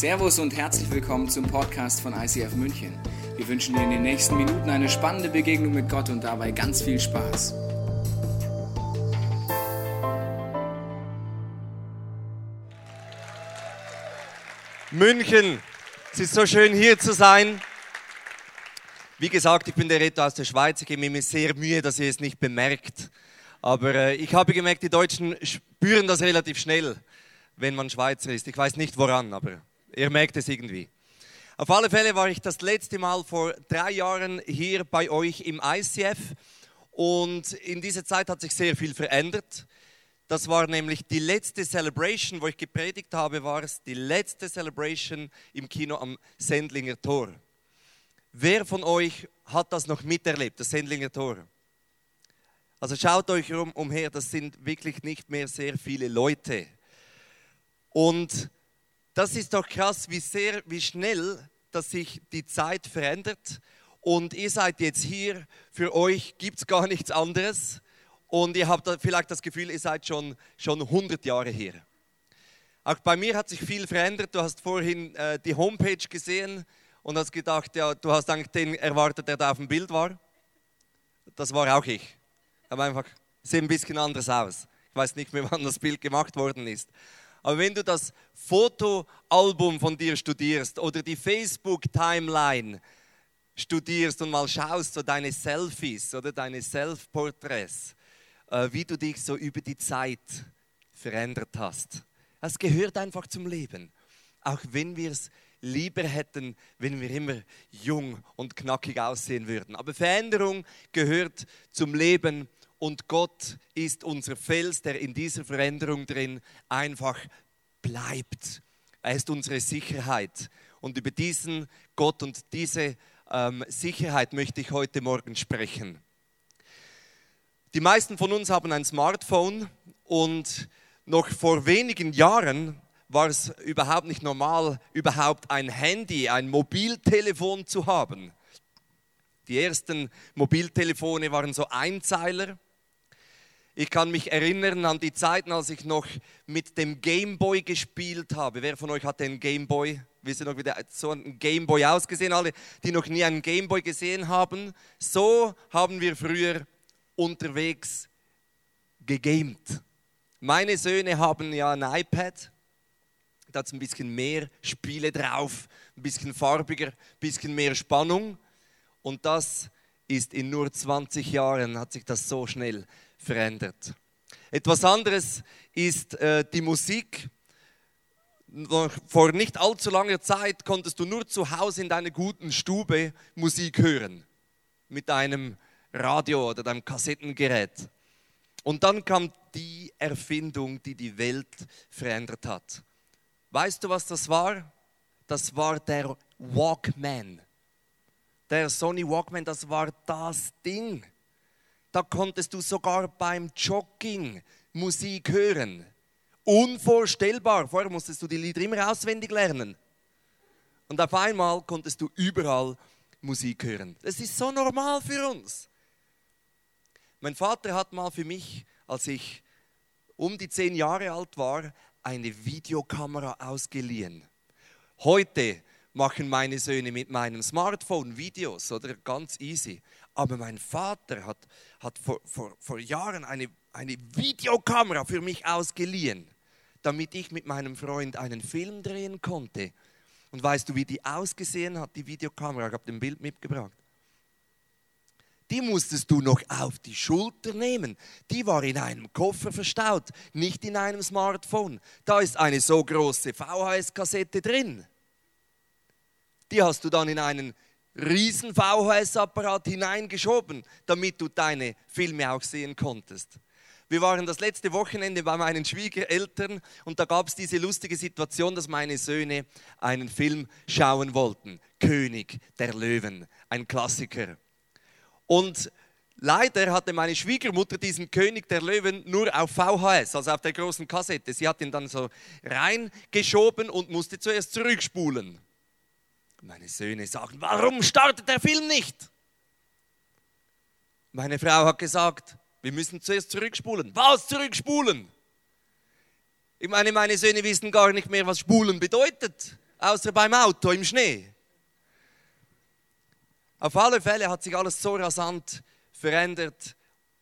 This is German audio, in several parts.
Servus und herzlich willkommen zum Podcast von ICF München. Wir wünschen dir in den nächsten Minuten eine spannende Begegnung mit Gott und dabei ganz viel Spaß. München, es ist so schön hier zu sein. Wie gesagt, ich bin der Retter aus der Schweiz. Ich gebe mir sehr Mühe, dass ihr es nicht bemerkt. Aber äh, ich habe gemerkt, die Deutschen spüren das relativ schnell, wenn man Schweizer ist. Ich weiß nicht woran, aber ihr merkt es irgendwie. Auf alle Fälle war ich das letzte Mal vor drei Jahren hier bei euch im ICF und in dieser Zeit hat sich sehr viel verändert. Das war nämlich die letzte Celebration, wo ich gepredigt habe, war es die letzte Celebration im Kino am Sendlinger Tor. Wer von euch hat das noch miterlebt, das Sendlinger Tor? Also schaut euch um, umher, das sind wirklich nicht mehr sehr viele Leute. Und das ist doch krass, wie sehr, wie schnell, dass sich die Zeit verändert. Und ihr seid jetzt hier, für euch gibt es gar nichts anderes. Und ihr habt vielleicht das Gefühl, ihr seid schon, schon 100 Jahre hier. Auch bei mir hat sich viel verändert. Du hast vorhin äh, die Homepage gesehen und hast gedacht, ja, du hast eigentlich den erwartet, der da auf dem Bild war. Das war auch ich. Aber einfach, sieht ein bisschen anders aus. Ich weiß nicht mehr, wann das Bild gemacht worden ist. Aber wenn du das Fotoalbum von dir studierst oder die Facebook-Timeline studierst und mal schaust, so deine Selfies oder deine Self-Porträts, äh, wie du dich so über die Zeit verändert hast. Das gehört einfach zum Leben. Auch wenn wir es lieber hätten, wenn wir immer jung und knackig aussehen würden. Aber Veränderung gehört zum Leben und Gott ist unser Fels, der in dieser Veränderung drin einfach bleibt. Er ist unsere Sicherheit. Und über diesen Gott und diese ähm, Sicherheit möchte ich heute Morgen sprechen. Die meisten von uns haben ein Smartphone und noch vor wenigen Jahren war es überhaupt nicht normal, überhaupt ein Handy, ein Mobiltelefon zu haben. Die ersten Mobiltelefone waren so Einzeiler ich kann mich erinnern an die Zeiten, als ich noch mit dem Gameboy gespielt habe. Wer von euch hatte einen Gameboy? Wisst ihr noch, wie der, so ein Gameboy ausgesehen? Alle, die noch nie einen Gameboy gesehen haben. So haben wir früher unterwegs gegamed. Meine Söhne haben ja ein iPad. Da hat es ein bisschen mehr Spiele drauf, ein bisschen farbiger, ein bisschen mehr Spannung. Und das ist in nur 20 Jahren, hat sich das so schnell verändert. Etwas anderes ist äh, die Musik. Vor nicht allzu langer Zeit konntest du nur zu Hause in deiner guten Stube Musik hören. Mit deinem Radio oder deinem Kassettengerät. Und dann kam die Erfindung, die die Welt verändert hat. Weißt du, was das war? Das war der Walkman. Der Sony Walkman, das war das Ding da konntest du sogar beim Jogging Musik hören. Unvorstellbar. Vorher musstest du die Lieder immer auswendig lernen. Und auf einmal konntest du überall Musik hören. Das ist so normal für uns. Mein Vater hat mal für mich, als ich um die zehn Jahre alt war, eine Videokamera ausgeliehen. Heute machen meine Söhne mit meinem Smartphone Videos oder ganz easy. Aber mein Vater hat, hat vor, vor, vor Jahren eine, eine Videokamera für mich ausgeliehen, damit ich mit meinem Freund einen Film drehen konnte. Und weißt du, wie die ausgesehen hat, die Videokamera? Ich habe ein Bild mitgebracht. Die musstest du noch auf die Schulter nehmen. Die war in einem Koffer verstaut, nicht in einem Smartphone. Da ist eine so große VHS-Kassette drin. Die hast du dann in einen riesen VHS-Apparat hineingeschoben, damit du deine Filme auch sehen konntest. Wir waren das letzte Wochenende bei meinen Schwiegereltern und da gab es diese lustige Situation, dass meine Söhne einen Film schauen wollten. König der Löwen, ein Klassiker. Und leider hatte meine Schwiegermutter diesen König der Löwen nur auf VHS, also auf der großen Kassette. Sie hat ihn dann so reingeschoben und musste zuerst zurückspulen. Meine Söhne sagen, warum startet der Film nicht? Meine Frau hat gesagt, wir müssen zuerst zurückspulen. Was zurückspulen? Ich meine, meine Söhne wissen gar nicht mehr, was spulen bedeutet. außer beim Auto im Schnee. Auf alle Fälle hat sich alles so rasant verändert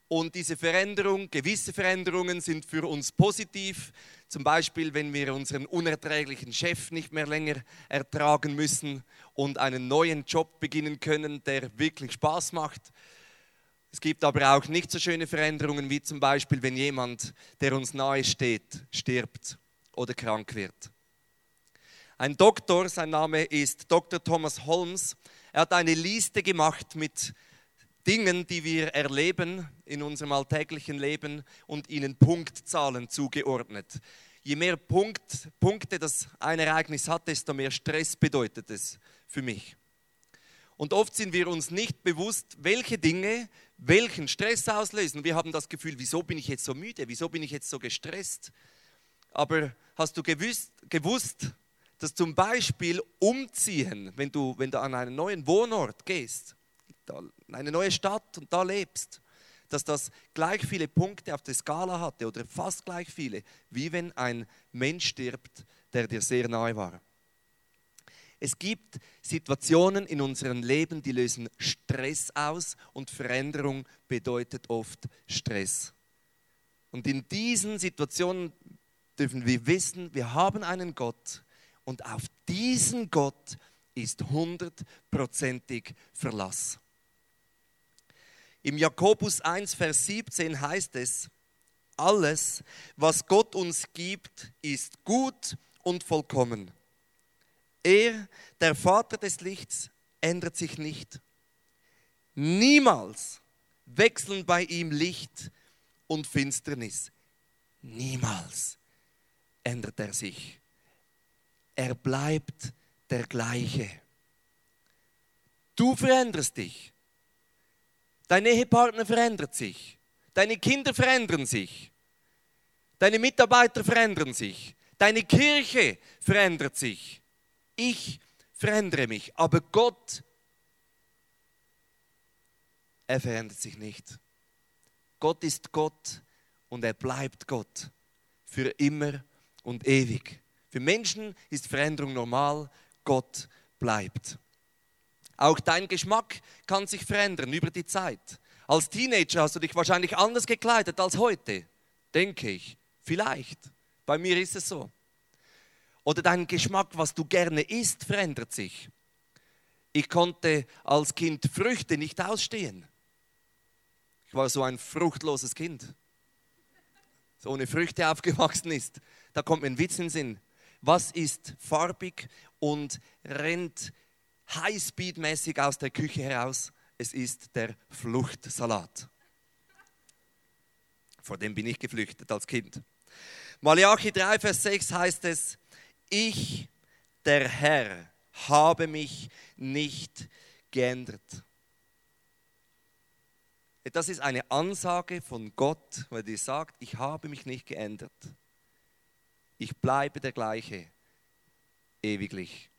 und diese Veränderung, gewisse Veränderungen sind für uns positiv. Zum Beispiel, wenn wir unseren unerträglichen Chef nicht mehr länger ertragen müssen und einen neuen Job beginnen können, der wirklich Spaß macht. Es gibt aber auch nicht so schöne Veränderungen, wie zum Beispiel, wenn jemand, der uns nahe steht, stirbt oder krank wird. Ein Doktor, sein Name ist Dr. Thomas Holmes, er hat eine Liste gemacht mit Dingen, die wir erleben in unserem alltäglichen Leben und ihnen Punktzahlen zugeordnet. Je mehr Punkt, Punkte das ein Ereignis hat, desto mehr Stress bedeutet es für mich. Und oft sind wir uns nicht bewusst, welche Dinge welchen Stress auslösen. Wir haben das Gefühl, wieso bin ich jetzt so müde, wieso bin ich jetzt so gestresst. Aber hast du gewusst, gewusst dass zum Beispiel umziehen, wenn du, wenn du an einen neuen Wohnort gehst, eine neue Stadt und da lebst, dass das gleich viele Punkte auf der Skala hatte oder fast gleich viele, wie wenn ein Mensch stirbt, der dir sehr nahe war. Es gibt Situationen in unserem Leben, die lösen Stress aus und Veränderung bedeutet oft Stress. Und in diesen Situationen dürfen wir wissen, wir haben einen Gott und auf diesen Gott ist hundertprozentig Verlass. Im Jakobus 1, Vers 17 heißt es, alles, was Gott uns gibt, ist gut und vollkommen. Er, der Vater des Lichts, ändert sich nicht. Niemals wechseln bei ihm Licht und Finsternis. Niemals ändert er sich. Er bleibt der gleiche. Du veränderst dich. Dein Ehepartner verändert sich. Deine Kinder verändern sich. Deine Mitarbeiter verändern sich. Deine Kirche verändert sich ich verändere mich, aber Gott, er verändert sich nicht. Gott ist Gott und er bleibt Gott für immer und ewig. Für Menschen ist Veränderung normal, Gott bleibt. Auch dein Geschmack kann sich verändern über die Zeit. Als Teenager hast du dich wahrscheinlich anders gekleidet als heute, denke ich. Vielleicht. Bei mir ist es so. Oder dein Geschmack, was du gerne isst, verändert sich. Ich konnte als Kind Früchte nicht ausstehen. Ich war so ein fruchtloses Kind, so ohne Früchte aufgewachsen ist. Da kommt mir ein Witz in den Sinn. Was ist farbig und rennt highspeed-mäßig aus der Küche heraus? Es ist der Fluchtsalat. Vor dem bin ich geflüchtet als Kind. Malachi 3, Vers 6 heißt es, ich, der Herr, habe mich nicht geändert. Das ist eine Ansage von Gott, weil er sagt, ich habe mich nicht geändert. Ich bleibe der gleiche, ewiglich.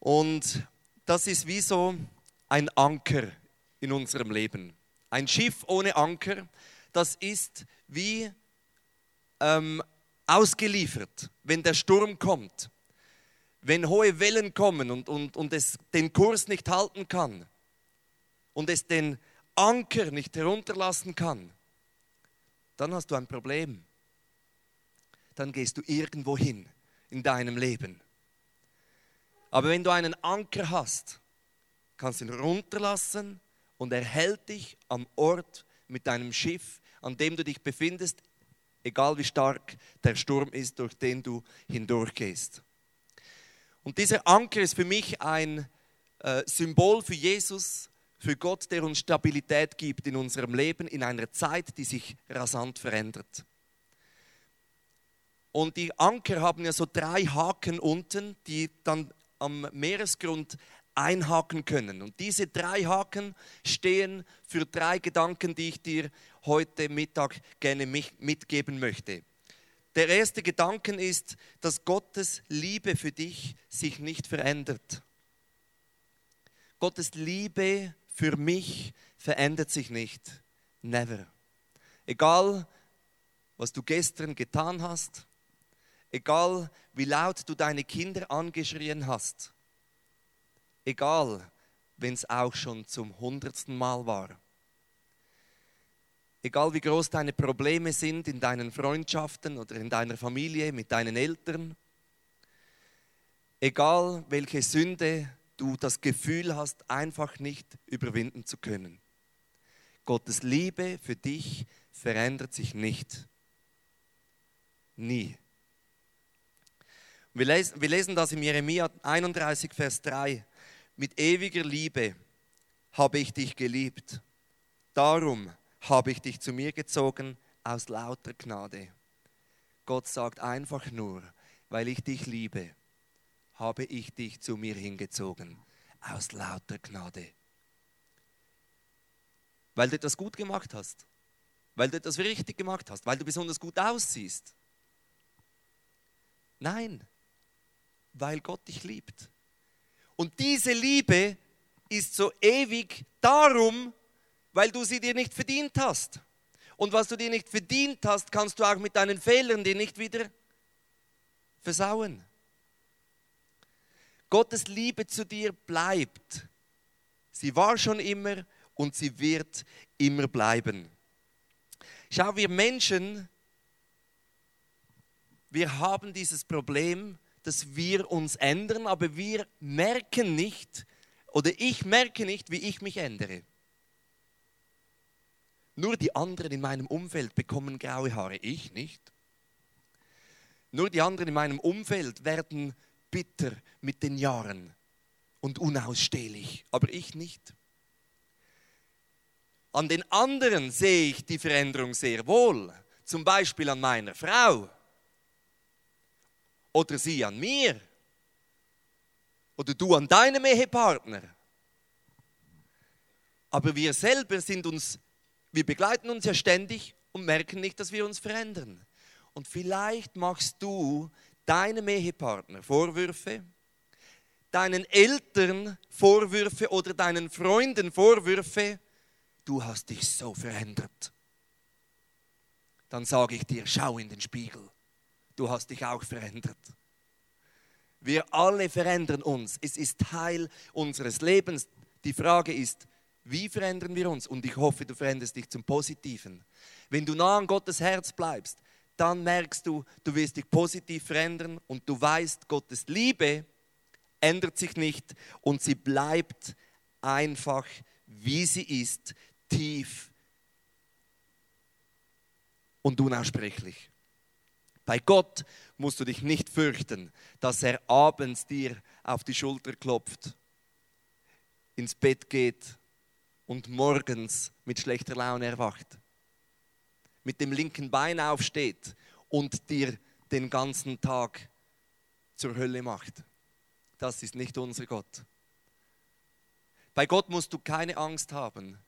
Und das ist wie so ein Anker in unserem Leben. Ein Schiff ohne Anker, das ist wie ähm, ausgeliefert, wenn der Sturm kommt, wenn hohe Wellen kommen und, und, und es den Kurs nicht halten kann und es den Anker nicht herunterlassen kann, dann hast du ein Problem. Dann gehst du irgendwo hin in deinem Leben. Aber wenn du einen Anker hast, kannst du ihn runterlassen und er hält dich am Ort mit deinem Schiff, an dem du dich befindest, egal wie stark der Sturm ist, durch den du hindurchgehst. Und dieser Anker ist für mich ein äh, Symbol für Jesus, für Gott, der uns Stabilität gibt in unserem Leben in einer Zeit, die sich rasant verändert. Und die Anker haben ja so drei Haken unten, die dann am Meeresgrund einhaken können. Und diese drei Haken stehen für drei Gedanken, die ich dir heute Mittag gerne mitgeben möchte. Der erste Gedanke ist, dass Gottes Liebe für dich sich nicht verändert. Gottes Liebe für mich verändert sich nicht. Never. Egal, was du gestern getan hast, Egal wie laut du deine Kinder angeschrien hast. Egal, wenn es auch schon zum hundertsten Mal war. Egal wie groß deine Probleme sind in deinen Freundschaften oder in deiner Familie, mit deinen Eltern. Egal welche Sünde du das Gefühl hast, einfach nicht überwinden zu können. Gottes Liebe für dich verändert sich nicht. Nie. Wir lesen, wir lesen das in Jeremia 31, Vers 3. Mit ewiger Liebe habe ich dich geliebt. Darum habe ich dich zu mir gezogen aus lauter Gnade. Gott sagt einfach nur, weil ich dich liebe, habe ich dich zu mir hingezogen aus lauter Gnade. Weil du etwas gut gemacht hast, weil du etwas richtig gemacht hast, weil du besonders gut aussiehst. Nein, weil Gott dich liebt. Und diese Liebe ist so ewig darum, weil du sie dir nicht verdient hast. Und was du dir nicht verdient hast, kannst du auch mit deinen Fehlern dir nicht wieder versauen. Gottes Liebe zu dir bleibt. Sie war schon immer und sie wird immer bleiben. Schau, wir Menschen, wir haben dieses Problem, dass wir uns ändern, aber wir merken nicht, oder ich merke nicht, wie ich mich ändere. Nur die anderen in meinem Umfeld bekommen graue Haare, ich nicht. Nur die anderen in meinem Umfeld werden bitter mit den Jahren und unausstehlich, aber ich nicht. An den anderen sehe ich die Veränderung sehr wohl, zum Beispiel an meiner Frau oder sie an mir oder du an deinem Ehepartner. Aber wir selber sind uns wir begleiten uns ja ständig und merken nicht, dass wir uns verändern. Und vielleicht machst du deinem Ehepartner Vorwürfe, deinen Eltern Vorwürfe oder deinen Freunden Vorwürfe, du hast dich so verändert. Dann sage ich dir, schau in den Spiegel, du hast dich auch verändert. Wir alle verändern uns. Es ist Teil unseres Lebens. Die Frage ist, wie verändern wir uns? Und ich hoffe, du veränderst dich zum Positiven. Wenn du nah an Gottes Herz bleibst, dann merkst du, du wirst dich positiv verändern und du weißt, Gottes Liebe ändert sich nicht und sie bleibt einfach, wie sie ist, tief und unaussprechlich. Bei Gott musst du dich nicht fürchten, dass er abends dir auf die Schulter klopft, ins Bett geht und morgens mit schlechter Laune erwacht, mit dem linken Bein aufsteht und dir den ganzen Tag zur Hölle macht. Das ist nicht unser Gott. Bei Gott musst du keine Angst haben,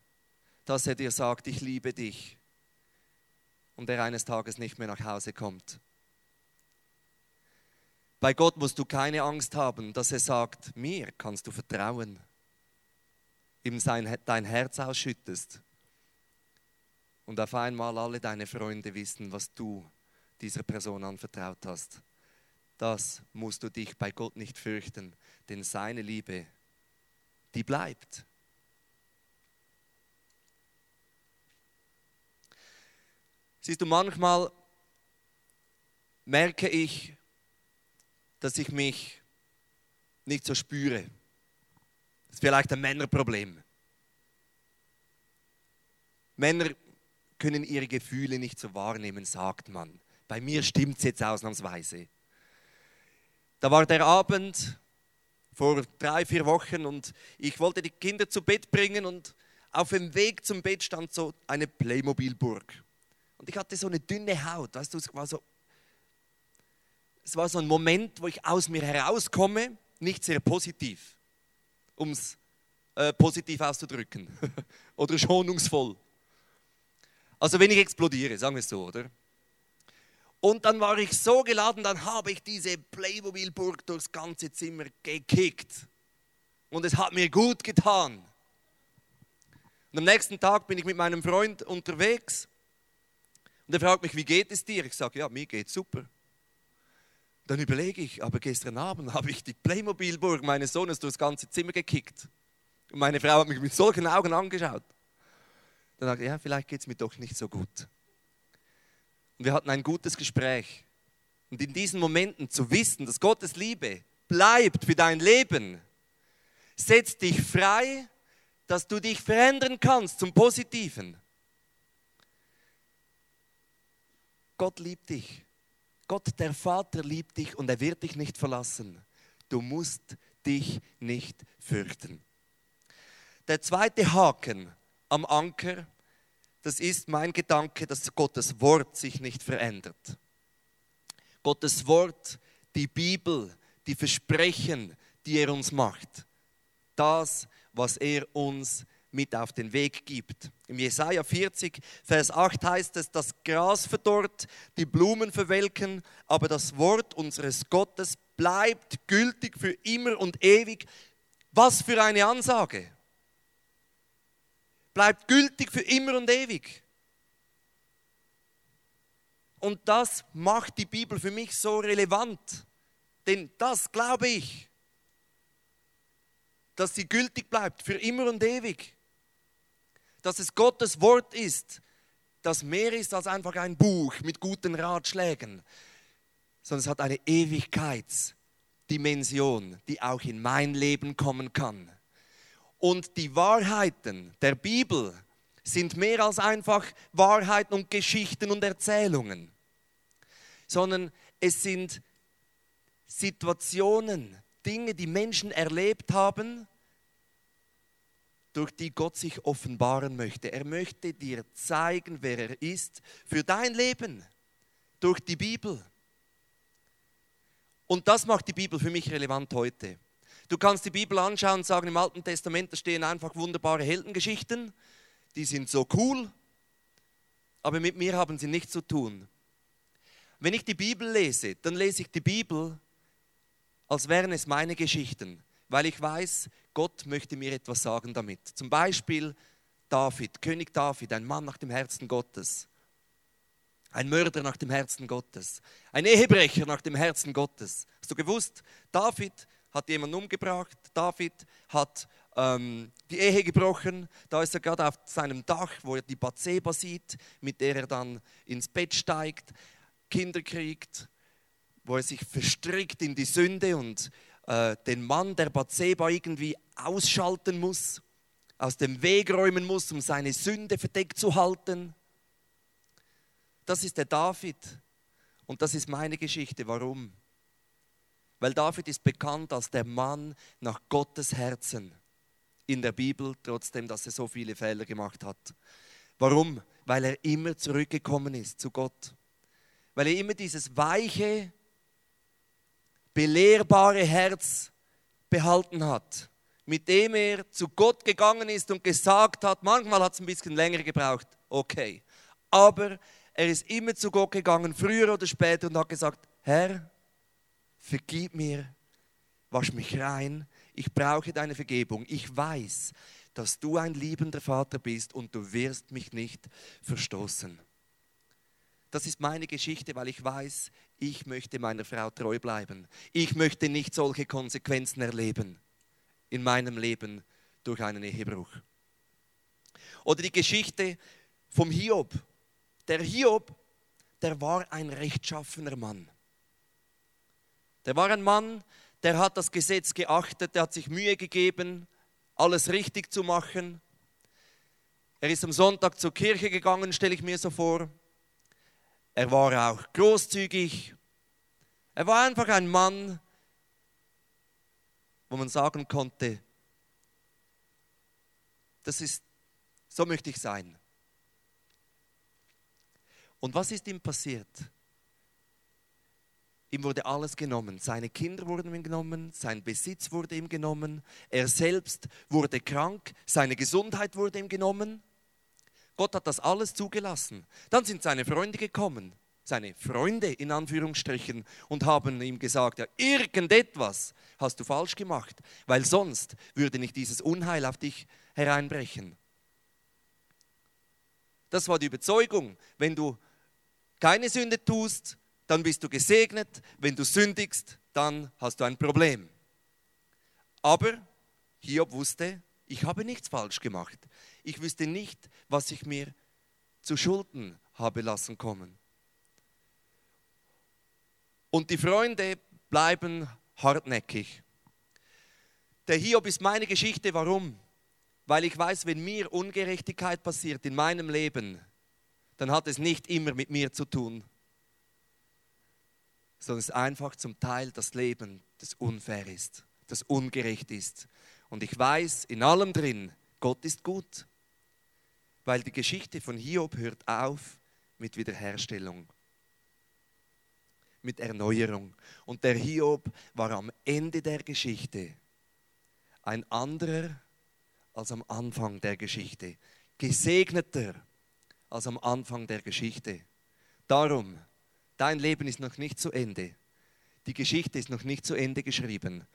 dass er dir sagt, ich liebe dich und er eines Tages nicht mehr nach Hause kommt. Bei Gott musst du keine Angst haben, dass er sagt, mir kannst du vertrauen ihm sein, dein Herz ausschüttest und auf einmal alle deine Freunde wissen, was du dieser Person anvertraut hast. Das musst du dich bei Gott nicht fürchten, denn seine Liebe, die bleibt. Siehst du, manchmal merke ich, dass ich mich nicht so spüre. Das ist vielleicht ein Männerproblem. Männer können ihre Gefühle nicht so wahrnehmen, sagt man. Bei mir stimmt es jetzt ausnahmsweise. Da war der Abend vor drei, vier Wochen und ich wollte die Kinder zu Bett bringen und auf dem Weg zum Bett stand so eine Playmobil-Burg. Und ich hatte so eine dünne Haut, weißt du, es war so, es war so ein Moment, wo ich aus mir herauskomme, nicht sehr positiv um es äh, positiv auszudrücken. oder schonungsvoll. Also wenn ich explodiere, sagen wir es so, oder? Und dann war ich so geladen, dann habe ich diese Playmobil-Burg durchs ganze Zimmer gekickt. Und es hat mir gut getan. Und am nächsten Tag bin ich mit meinem Freund unterwegs. Und er fragt mich, wie geht es dir? Ich sage, ja, mir geht super. Dann überlege ich, aber gestern Abend habe ich die Playmobil-Burg meines Sohnes durchs ganze Zimmer gekickt. Und meine Frau hat mich mit solchen Augen angeschaut. Dann ich, ja, vielleicht geht es mir doch nicht so gut. Und wir hatten ein gutes Gespräch. Und in diesen Momenten zu wissen, dass Gottes Liebe bleibt für dein Leben, setzt dich frei, dass du dich verändern kannst zum Positiven. Gott liebt dich. Gott, der Vater, liebt dich und er wird dich nicht verlassen. Du musst dich nicht fürchten. Der zweite Haken am Anker, das ist mein Gedanke, dass Gottes Wort sich nicht verändert. Gottes Wort, die Bibel, die Versprechen, die er uns macht, das, was er uns mit auf den Weg gibt. Im Jesaja 40, Vers 8 heißt es: Das Gras verdorrt, die Blumen verwelken, aber das Wort unseres Gottes bleibt gültig für immer und ewig. Was für eine Ansage! Bleibt gültig für immer und ewig. Und das macht die Bibel für mich so relevant. Denn das glaube ich, dass sie gültig bleibt für immer und ewig dass es Gottes Wort ist, das mehr ist als einfach ein Buch mit guten Ratschlägen, sondern es hat eine Ewigkeitsdimension, die auch in mein Leben kommen kann. Und die Wahrheiten der Bibel sind mehr als einfach Wahrheiten und Geschichten und Erzählungen, sondern es sind Situationen, Dinge, die Menschen erlebt haben, durch die Gott sich offenbaren möchte. Er möchte dir zeigen, wer er ist, für dein Leben, durch die Bibel. Und das macht die Bibel für mich relevant heute. Du kannst die Bibel anschauen und sagen, im Alten Testament da stehen einfach wunderbare Heldengeschichten, die sind so cool, aber mit mir haben sie nichts zu tun. Wenn ich die Bibel lese, dann lese ich die Bibel, als wären es meine Geschichten, weil ich weiß, Gott möchte mir etwas sagen damit. Zum Beispiel David, König David, ein Mann nach dem Herzen Gottes. Ein Mörder nach dem Herzen Gottes. Ein Ehebrecher nach dem Herzen Gottes. Hast du gewusst, David hat jemanden umgebracht. David hat ähm, die Ehe gebrochen. Da ist er gerade auf seinem Dach, wo er die Bathseba sieht, mit der er dann ins Bett steigt, Kinder kriegt, wo er sich verstrickt in die Sünde und äh, den Mann der Bathseba irgendwie ausschalten muss, aus dem Weg räumen muss, um seine Sünde verdeckt zu halten. Das ist der David und das ist meine Geschichte. Warum? Weil David ist bekannt als der Mann nach Gottes Herzen in der Bibel, trotzdem, dass er so viele Fehler gemacht hat. Warum? Weil er immer zurückgekommen ist zu Gott. Weil er immer dieses weiche, belehrbare Herz behalten hat, mit dem er zu Gott gegangen ist und gesagt hat, manchmal hat es ein bisschen länger gebraucht, okay, aber er ist immer zu Gott gegangen, früher oder später, und hat gesagt, Herr, vergib mir, wasch mich rein, ich brauche deine Vergebung, ich weiß, dass du ein liebender Vater bist und du wirst mich nicht verstoßen. Das ist meine Geschichte, weil ich weiß, ich möchte meiner Frau treu bleiben. Ich möchte nicht solche Konsequenzen erleben in meinem Leben durch einen Ehebruch. Oder die Geschichte vom Hiob. Der Hiob, der war ein rechtschaffener Mann. Der war ein Mann, der hat das Gesetz geachtet, der hat sich Mühe gegeben, alles richtig zu machen. Er ist am Sonntag zur Kirche gegangen, stelle ich mir so vor. Er war auch großzügig. Er war einfach ein Mann, wo man sagen konnte, das ist, so möchte ich sein. Und was ist ihm passiert? Ihm wurde alles genommen. Seine Kinder wurden ihm genommen, sein Besitz wurde ihm genommen, er selbst wurde krank, seine Gesundheit wurde ihm genommen. Gott hat das alles zugelassen. Dann sind seine Freunde gekommen, seine Freunde in Anführungsstrichen, und haben ihm gesagt, ja, irgendetwas hast du falsch gemacht, weil sonst würde nicht dieses Unheil auf dich hereinbrechen. Das war die Überzeugung, wenn du keine Sünde tust, dann bist du gesegnet. Wenn du sündigst, dann hast du ein Problem. Aber Hiob wusste, ich habe nichts falsch gemacht. Ich wüsste nicht, was ich mir zu Schulden habe lassen kommen. Und die Freunde bleiben hartnäckig. Der Hiob ist meine Geschichte. Warum? Weil ich weiß, wenn mir Ungerechtigkeit passiert in meinem Leben, dann hat es nicht immer mit mir zu tun, sondern es ist einfach zum Teil das Leben, das unfair ist, das ungerecht ist. Und ich weiß in allem drin, Gott ist gut, weil die Geschichte von Hiob hört auf mit Wiederherstellung, mit Erneuerung. Und der Hiob war am Ende der Geschichte ein anderer als am Anfang der Geschichte, gesegneter als am Anfang der Geschichte. Darum, dein Leben ist noch nicht zu Ende. Die Geschichte ist noch nicht zu Ende geschrieben.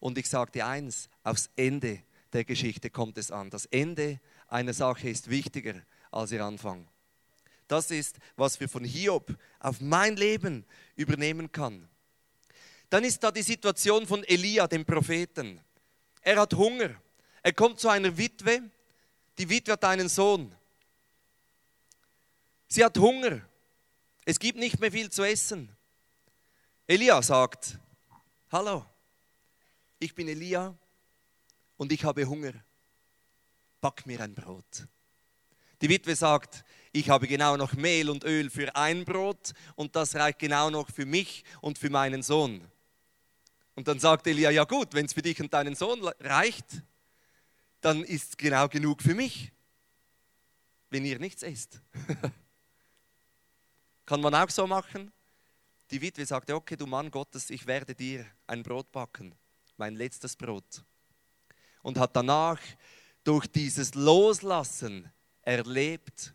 Und ich sage dir eins, aufs Ende der Geschichte kommt es an. Das Ende einer Sache ist wichtiger als ihr Anfang. Das ist, was wir von Hiob auf mein Leben übernehmen kann. Dann ist da die Situation von Elia, dem Propheten. Er hat Hunger. Er kommt zu einer Witwe. Die Witwe hat einen Sohn. Sie hat Hunger. Es gibt nicht mehr viel zu essen. Elia sagt, hallo, ich bin Elia und ich habe Hunger. Back mir ein Brot. Die Witwe sagt, ich habe genau noch Mehl und Öl für ein Brot und das reicht genau noch für mich und für meinen Sohn. Und dann sagt Elia, ja gut, wenn es für dich und deinen Sohn reicht, dann ist es genau genug für mich, wenn ihr nichts esst. Kann man auch so machen? Die Witwe sagte, okay, du Mann Gottes, ich werde dir ein Brot backen, mein letztes Brot. Und hat danach durch dieses Loslassen erlebt,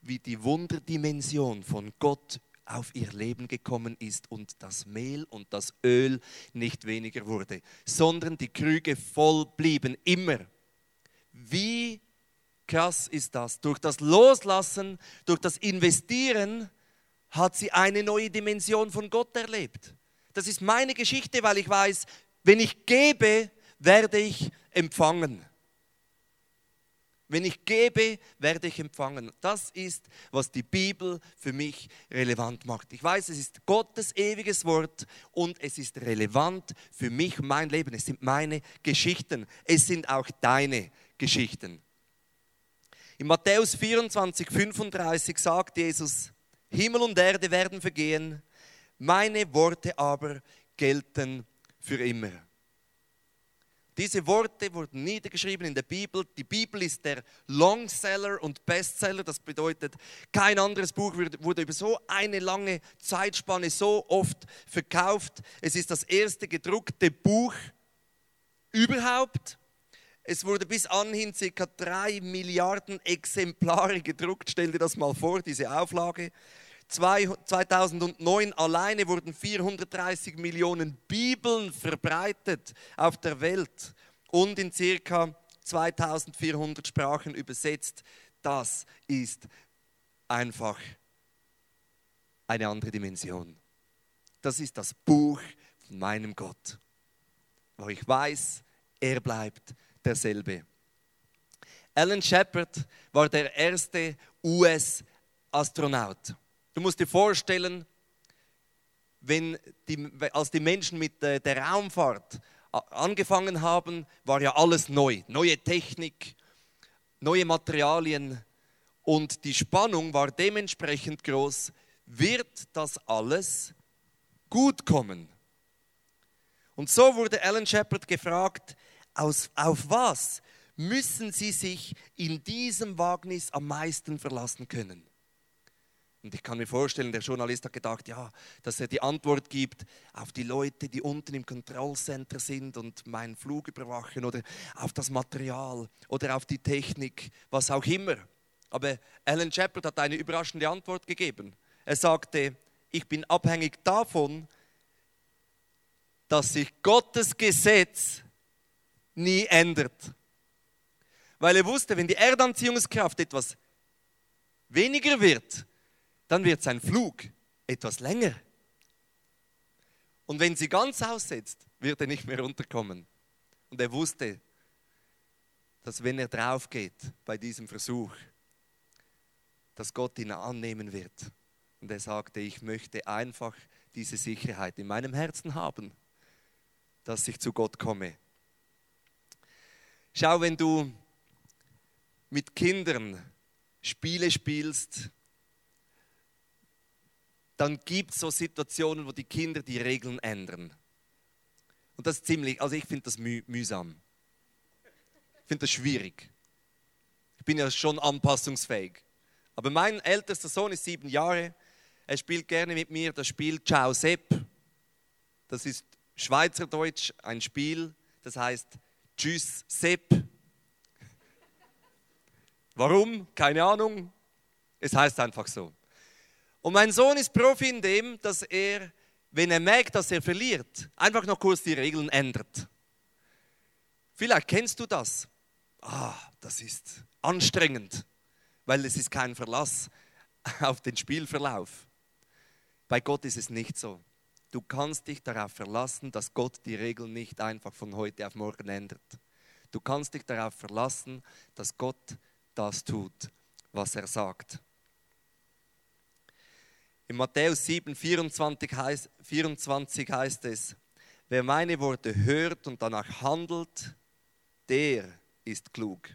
wie die Wunderdimension von Gott auf ihr Leben gekommen ist und das Mehl und das Öl nicht weniger wurde, sondern die Krüge voll blieben, immer. Wie krass ist das? Durch das Loslassen, durch das Investieren hat sie eine neue Dimension von Gott erlebt. Das ist meine Geschichte, weil ich weiß, wenn ich gebe, werde ich empfangen. Wenn ich gebe, werde ich empfangen. Das ist, was die Bibel für mich relevant macht. Ich weiß, es ist Gottes ewiges Wort und es ist relevant für mich mein Leben. Es sind meine Geschichten. Es sind auch deine Geschichten. In Matthäus 24, 35 sagt Jesus, Himmel und Erde werden vergehen, meine Worte aber gelten für immer. Diese Worte wurden niedergeschrieben in der Bibel. Die Bibel ist der Longseller und Bestseller. Das bedeutet, kein anderes Buch wurde über so eine lange Zeitspanne so oft verkauft. Es ist das erste gedruckte Buch überhaupt. Es wurde bis anhin ca. drei Milliarden Exemplare gedruckt. Stell dir das mal vor, diese Auflage. 2009 alleine wurden 430 Millionen Bibeln verbreitet auf der Welt und in circa 2400 Sprachen übersetzt. Das ist einfach eine andere Dimension. Das ist das Buch von meinem Gott, wo ich weiß, er bleibt derselbe. Alan Shepard war der erste US-Astronaut. Du musst dir vorstellen, wenn die, als die Menschen mit der Raumfahrt angefangen haben, war ja alles neu. Neue Technik, neue Materialien und die Spannung war dementsprechend groß. Wird das alles gut kommen? Und so wurde Alan Shepard gefragt, aus, auf was müssen Sie sich in diesem Wagnis am meisten verlassen können? Und ich kann mir vorstellen, der Journalist hat gedacht, ja, dass er die Antwort gibt auf die Leute, die unten im Kontrollcenter sind und meinen Flug überwachen oder auf das Material oder auf die Technik, was auch immer. Aber Alan Shepard hat eine überraschende Antwort gegeben. Er sagte, ich bin abhängig davon, dass sich Gottes Gesetz nie ändert. Weil er wusste, wenn die Erdanziehungskraft etwas weniger wird, dann wird sein Flug etwas länger. Und wenn sie ganz aussetzt, wird er nicht mehr runterkommen. Und er wusste, dass wenn er drauf geht bei diesem Versuch, dass Gott ihn annehmen wird. Und er sagte, ich möchte einfach diese Sicherheit in meinem Herzen haben, dass ich zu Gott komme. Schau, wenn du mit Kindern Spiele spielst, dann gibt es so Situationen, wo die Kinder die Regeln ändern. Und das ist ziemlich, also ich finde das müh, mühsam. Ich finde das schwierig. Ich bin ja schon anpassungsfähig. Aber mein ältester Sohn ist sieben Jahre. Er spielt gerne mit mir das Spiel Ciao Sepp. Das ist Schweizerdeutsch, ein Spiel, das heißt Tschüss Sepp. Warum? Keine Ahnung. Es heißt einfach so. Und mein Sohn ist Profi in dem, dass er, wenn er merkt, dass er verliert, einfach noch kurz die Regeln ändert. Vielleicht kennst du das. Ah, das ist anstrengend, weil es ist kein Verlass auf den Spielverlauf. Bei Gott ist es nicht so. Du kannst dich darauf verlassen, dass Gott die Regeln nicht einfach von heute auf morgen ändert. Du kannst dich darauf verlassen, dass Gott das tut, was er sagt. In Matthäus 7, 24 heißt, 24 heißt es, wer meine Worte hört und danach handelt, der ist klug.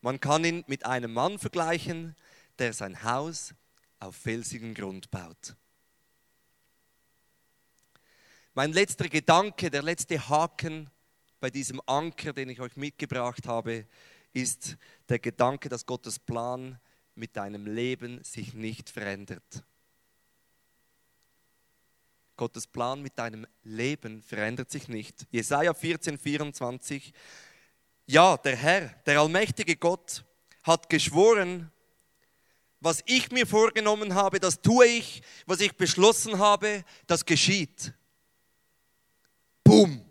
Man kann ihn mit einem Mann vergleichen, der sein Haus auf felsigen Grund baut. Mein letzter Gedanke, der letzte Haken bei diesem Anker, den ich euch mitgebracht habe, ist der Gedanke, dass Gottes Plan mit deinem Leben sich nicht verändert. Gottes Plan mit deinem Leben verändert sich nicht. Jesaja 14, 24. Ja, der Herr, der allmächtige Gott, hat geschworen, was ich mir vorgenommen habe, das tue ich, was ich beschlossen habe, das geschieht. Boom.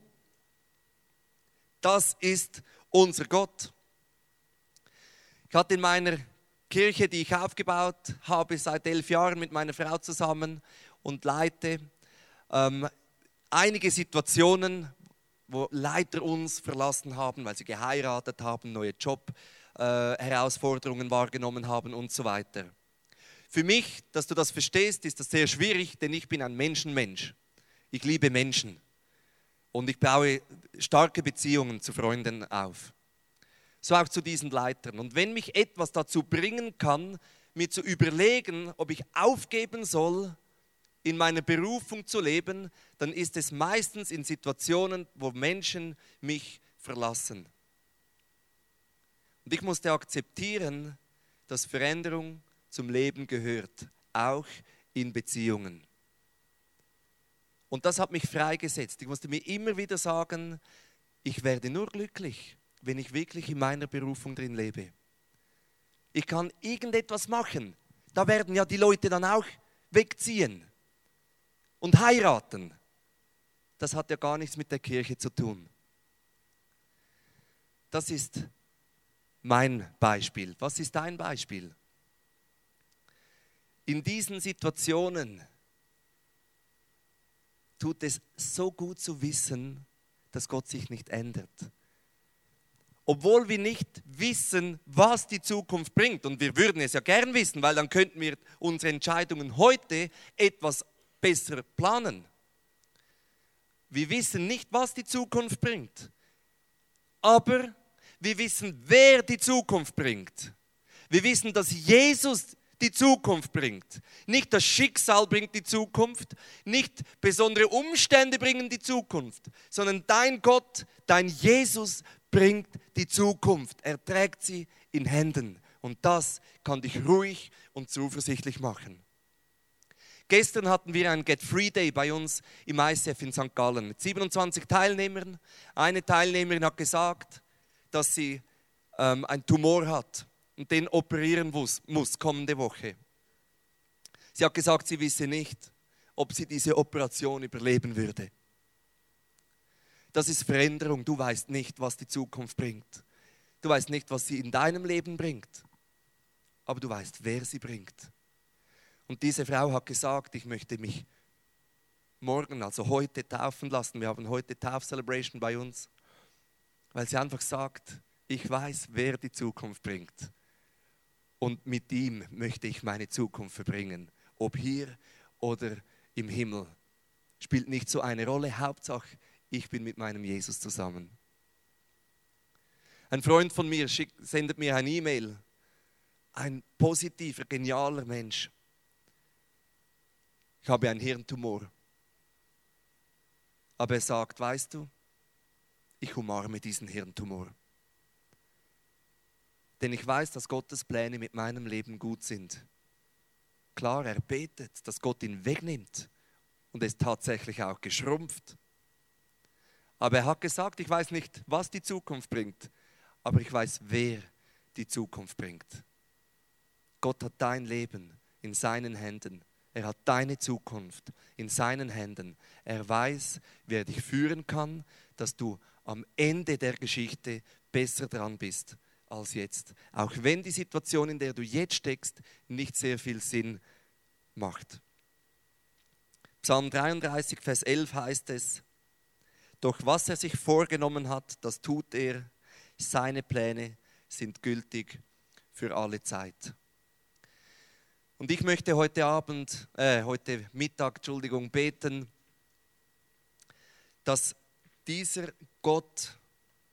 Das ist unser Gott. Ich hatte in meiner Kirche, die ich aufgebaut habe, seit elf Jahren mit meiner Frau zusammen und leite, ähm, einige Situationen, wo Leiter uns verlassen haben, weil sie geheiratet haben, neue Job-Herausforderungen äh, wahrgenommen haben und so weiter. Für mich, dass du das verstehst, ist das sehr schwierig, denn ich bin ein Menschenmensch. Ich liebe Menschen und ich baue starke Beziehungen zu Freunden auf so auch zu diesen Leitern. Und wenn mich etwas dazu bringen kann, mir zu überlegen, ob ich aufgeben soll, in meiner Berufung zu leben, dann ist es meistens in Situationen, wo Menschen mich verlassen. Und ich musste akzeptieren, dass Veränderung zum Leben gehört, auch in Beziehungen. Und das hat mich freigesetzt. Ich musste mir immer wieder sagen, ich werde nur glücklich, wenn ich wirklich in meiner Berufung drin lebe. Ich kann irgendetwas machen. Da werden ja die Leute dann auch wegziehen und heiraten. Das hat ja gar nichts mit der Kirche zu tun. Das ist mein Beispiel. Was ist dein Beispiel? In diesen Situationen tut es so gut zu wissen, dass Gott sich nicht ändert obwohl wir nicht wissen, was die Zukunft bringt. Und wir würden es ja gern wissen, weil dann könnten wir unsere Entscheidungen heute etwas besser planen. Wir wissen nicht, was die Zukunft bringt, aber wir wissen, wer die Zukunft bringt. Wir wissen, dass Jesus die Zukunft bringt. Nicht das Schicksal bringt die Zukunft, nicht besondere Umstände bringen die Zukunft, sondern dein Gott, dein Jesus bringt die Zukunft. Er trägt sie in Händen. Und das kann dich ruhig und zuversichtlich machen. Gestern hatten wir einen Get Free Day bei uns im ICF in St. Gallen mit 27 Teilnehmern. Eine Teilnehmerin hat gesagt, dass sie ähm, einen Tumor hat und den operieren muss, muss kommende Woche. Sie hat gesagt, sie wisse nicht, ob sie diese Operation überleben würde. Das ist Veränderung. Du weißt nicht, was die Zukunft bringt. Du weißt nicht, was sie in deinem Leben bringt. Aber du weißt, wer sie bringt. Und diese Frau hat gesagt, ich möchte mich morgen, also heute taufen lassen. Wir haben heute Taufcelebration bei uns, weil sie einfach sagt, ich weiß, wer die Zukunft bringt. Und mit ihm möchte ich meine Zukunft verbringen. Ob hier oder im Himmel. Spielt nicht so eine Rolle. Hauptsache, ich bin mit meinem Jesus zusammen. Ein Freund von mir schickt, sendet mir ein E-Mail. Ein positiver, genialer Mensch. Ich habe einen Hirntumor. Aber er sagt, weißt du, ich umarme diesen Hirntumor. Denn ich weiß, dass Gottes Pläne mit meinem Leben gut sind. Klar, er betet, dass Gott ihn wegnimmt und er ist tatsächlich auch geschrumpft. Aber er hat gesagt, ich weiß nicht, was die Zukunft bringt, aber ich weiß, wer die Zukunft bringt. Gott hat dein Leben in seinen Händen. Er hat deine Zukunft in seinen Händen. Er weiß, wer dich führen kann, dass du am Ende der Geschichte besser dran bist als jetzt. Auch wenn die Situation, in der du jetzt steckst, nicht sehr viel Sinn macht. Psalm 33, Vers 11 heißt es, doch was er sich vorgenommen hat, das tut er. Seine Pläne sind gültig für alle Zeit. Und ich möchte heute Abend, äh, heute Mittag, Entschuldigung, beten, dass dieser Gott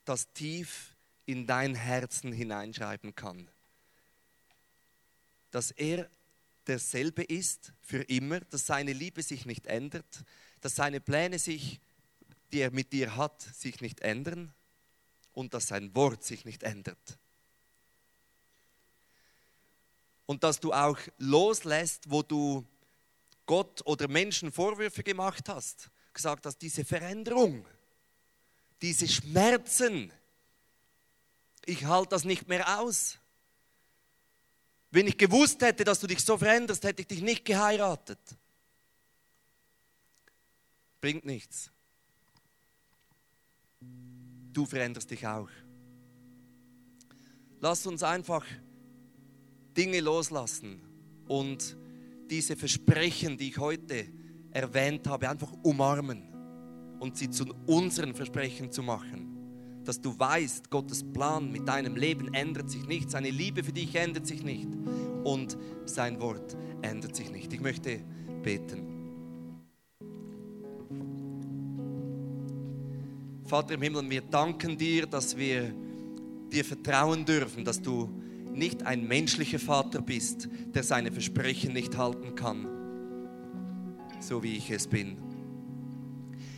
das tief in dein Herzen hineinschreiben kann. Dass er derselbe ist für immer, dass seine Liebe sich nicht ändert, dass seine Pläne sich, die er mit dir hat, sich nicht ändern und dass sein Wort sich nicht ändert und dass du auch loslässt, wo du Gott oder Menschen Vorwürfe gemacht hast, gesagt hast, diese Veränderung, diese Schmerzen, ich halte das nicht mehr aus. Wenn ich gewusst hätte, dass du dich so veränderst, hätte ich dich nicht geheiratet. Bringt nichts. Du veränderst dich auch. Lass uns einfach Dinge loslassen und diese Versprechen, die ich heute erwähnt habe, einfach umarmen und sie zu unseren Versprechen zu machen. Dass du weißt, Gottes Plan mit deinem Leben ändert sich nicht, seine Liebe für dich ändert sich nicht und sein Wort ändert sich nicht. Ich möchte beten. Vater im Himmel, wir danken dir, dass wir dir vertrauen dürfen, dass du nicht ein menschlicher Vater bist, der seine Versprechen nicht halten kann, so wie ich es bin.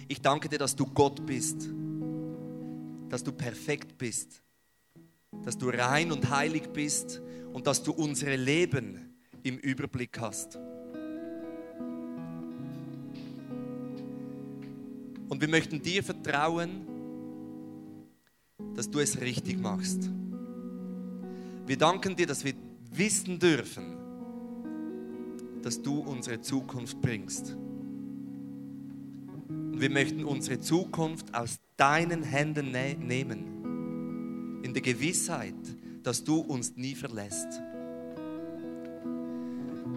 Ich danke dir, dass du Gott bist, dass du perfekt bist, dass du rein und heilig bist und dass du unsere Leben im Überblick hast. Und wir möchten dir vertrauen, dass du es richtig machst. Wir danken dir, dass wir wissen dürfen, dass du unsere Zukunft bringst. Und wir möchten unsere Zukunft aus deinen Händen ne nehmen, in der Gewissheit, dass du uns nie verlässt.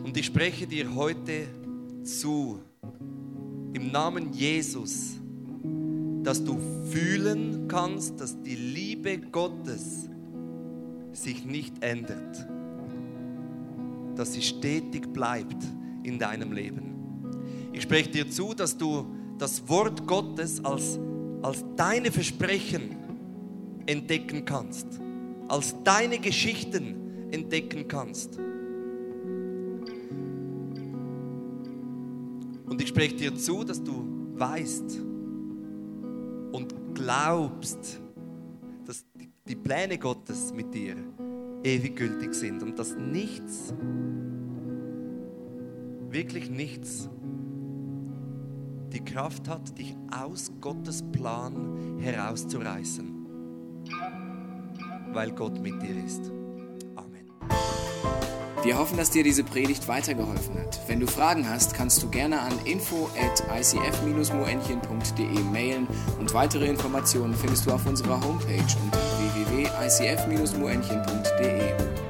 Und ich spreche dir heute zu, im Namen Jesus, dass du fühlen kannst, dass die Liebe Gottes sich nicht ändert, dass sie stetig bleibt in deinem Leben. Ich spreche dir zu, dass du das Wort Gottes als, als deine Versprechen entdecken kannst, als deine Geschichten entdecken kannst. Und ich spreche dir zu, dass du weißt und glaubst, die Pläne Gottes mit dir ewig gültig sind und dass nichts, wirklich nichts, die Kraft hat, dich aus Gottes Plan herauszureißen, weil Gott mit dir ist. Wir hoffen, dass dir diese Predigt weitergeholfen hat. Wenn du Fragen hast, kannst du gerne an info at icf-moenchen.de mailen und weitere Informationen findest du auf unserer Homepage unter www.icf-moenchen.de.